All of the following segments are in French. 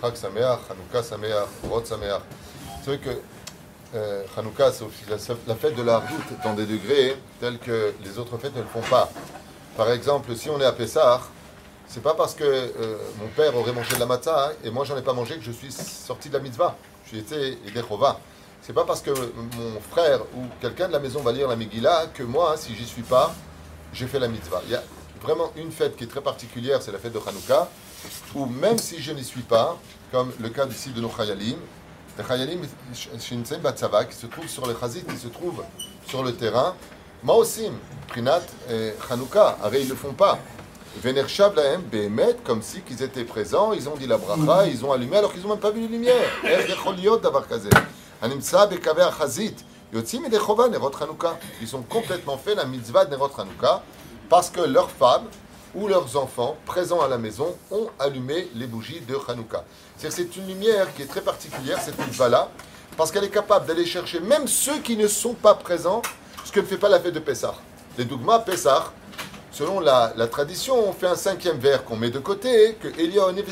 Chag Hanouka Sameach, Sameach. C'est vrai que euh, Hanouka, c'est la, fête de la hardout dans des degrés tels que les autres fêtes ne le font pas. Par exemple, si on est à Pessah, c'est pas parce que euh, mon père aurait mangé de la matzah et moi j'en ai pas mangé que je suis sorti de la mitzvah. Suis été Edechova. C'est pas parce que mon frère ou quelqu'un de la maison va lire la Megillah que moi, si j'y suis pas, j'ai fait la mitzvah. Vraiment une fête qui est très particulière, c'est la fête de Hanouka, où même si je n'y suis pas, comme le cas ici de nos Chayalim, les Chayalim, Shinsen Batsava, qui se trouvent sur le Chazit, qui se trouvent sur le terrain, Maosim, Prinat et Hanouka, ils ne le font pas. Venershav lahem behemet, comme si qu'ils étaient présents, ils ont dit la bracha, ils ont allumé alors qu'ils n'ont même pas vu les lumières. Ils ont complètement fait la mitzvah de nerot Hanouka parce que leurs femmes ou leurs enfants présents à la maison ont allumé les bougies de Hanouka. C'est une lumière qui est très particulière, cette mitzvah-là, parce qu'elle est capable d'aller chercher même ceux qui ne sont pas présents, ce que ne fait pas la fête de Pessah. Les dogmas Pessah, selon la, tradition, on fait un cinquième verre qu'on met de côté, que Elion et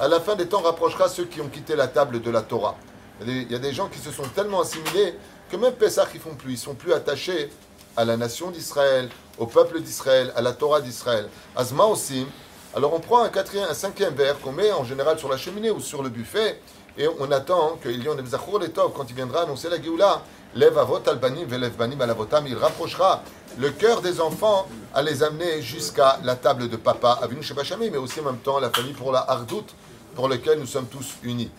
à la fin des temps, rapprochera ceux qui ont quitté la table de la Torah. Il y a des, il y a des gens qui se sont tellement assimilés que même Pessah, ils font plus. Ils sont plus attachés à la nation d'Israël, au peuple d'Israël, à la Torah d'Israël. Azma aussi. Alors on prend un quatrième, un cinquième verre qu'on met en général sur la cheminée ou sur le buffet, et on attend que Elion et Tov, quand il viendra annoncer la Géoula, Lev avot albanim velev banim alavotam, il rapprochera le cœur des enfants à les amener jusqu'à la table de papa, Avinu Shebachami, mais aussi en même temps la famille pour la hardout, pour laquelle nous sommes tous unis.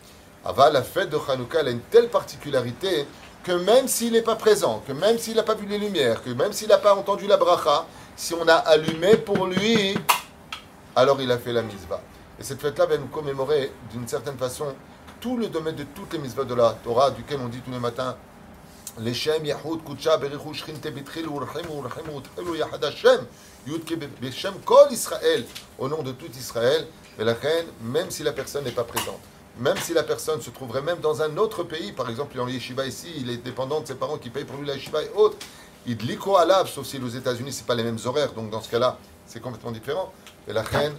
Ava, la fête de Hanouka, elle a une telle particularité que même s'il n'est pas présent, que même s'il n'a pas vu les lumières, que même s'il n'a pas entendu la bracha, si on a allumé pour lui, alors il a fait la mitzvah. Et cette fête-là va nous commémorer d'une certaine façon tout le domaine de toutes les mitzvahs de la Torah, duquel on dit tous les matins Leshem Yahud Kutsha Berichu Shrinte Bitril Urchimu Urchimu Utchilu Yahad Hashem Yudke Beshem Kol Israël au nom de tout Israël mais la reine même si la personne n'est pas présente même si la personne se trouverait même dans un autre pays par exemple dans yeshiva ici il est dépendant de ses parents qui payent pour lui la yeshiva et autres Idliko Alav sauf si aux États-Unis c'est pas les mêmes horaires. Donc dans ce cas-là c'est complètement différent. Et la reine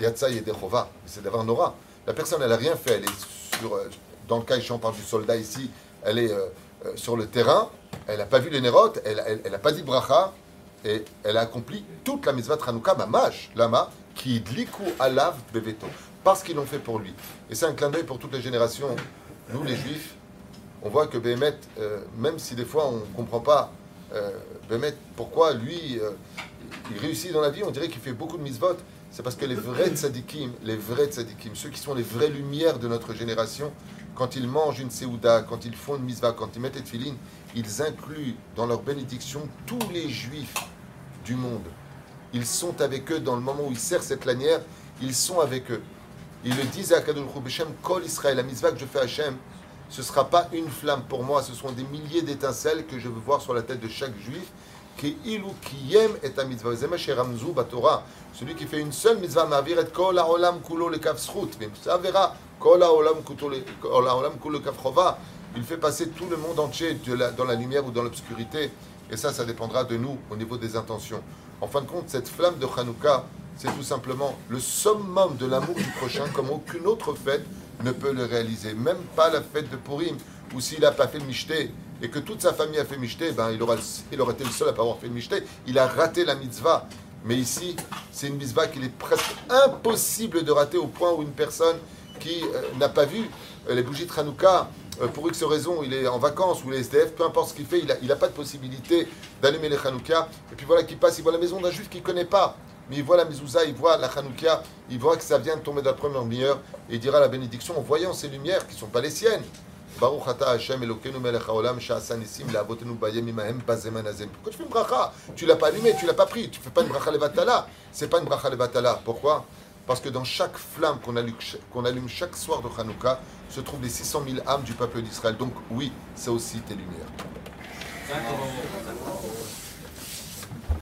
Yatsa Yedechova c'est d'avoir Nora. La personne elle a rien fait. Elle est sur euh, dans le cas ici on parle du soldat ici elle est euh, euh, sur le terrain, elle n'a pas vu les nérotes, elle n'a pas dit bracha, et elle a accompli toute la mitzvah de Hanouka, mamash, lama, qui dliku alav beveto, parce qu'ils l'ont fait pour lui. Et c'est un clin d'œil pour toutes les générations. Nous, les juifs, on voit que Béhémet, euh, même si des fois on ne comprend pas, euh, pourquoi lui, euh, il réussit dans la vie, on dirait qu'il fait beaucoup de mitzvot, c'est parce que les vrais tzadikim, les vrais tzadikim, ceux qui sont les vraies lumières de notre génération, quand ils mangent une séouda, quand ils font une misva, quand ils mettent des filines, ils incluent dans leur bénédiction tous les juifs du monde. Ils sont avec eux dans le moment où ils serrent cette lanière, ils sont avec eux. Ils le disent à Kadoul Beshem, Kol Israël, la misva que je fais à Hachem, ce ne sera pas une flamme pour moi, ce sont des milliers d'étincelles que je veux voir sur la tête de chaque juif. Mitzvah. Celui qui fait une seule mitzvah, ma'avir et kol ha'olam kulo le zchut. Ça verra il fait passer tout le monde entier dans la lumière ou dans l'obscurité. Et ça, ça dépendra de nous au niveau des intentions. En fin de compte, cette flamme de Hanouka, c'est tout simplement le summum de l'amour du prochain, comme aucune autre fête ne peut le réaliser. Même pas la fête de Purim, où s'il n'a pas fait le Mishté, et que toute sa famille a fait Mishté, ben, il, aura, il aurait été le seul à pas avoir fait le Mishté. Il a raté la mitzvah. Mais ici, c'est une mitzvah qu'il est presque impossible de rater au point où une personne qui euh, n'a pas vu euh, les bougies de Hanouka, euh, pour X raison, il est en vacances ou les SDF, peu importe ce qu'il fait, il n'a a pas de possibilité d'allumer les Hanouka. Et puis voilà qu'il passe, il voit la maison d'un juif qu'il ne connaît pas. Mais il voit la mezouza, il voit la Hanouka, il voit que ça vient de tomber de la première lumière, et il dira la bénédiction en voyant ces lumières qui ne sont pas les siennes. Baruch ata Hashem Elokeinu melech haolam bayem imahem bazeman. Pourquoi tu fais une bracha? Tu l'as pas allumé, tu l'as pas pris. Tu fais pas une bracha levatala. C'est pas une bracha levatala. Pourquoi? Parce que dans chaque flamme qu'on allume, chaque soir de Hanouka se trouvent les 600 000 âmes du peuple d'Israël. Donc oui, c'est aussi tes lumières.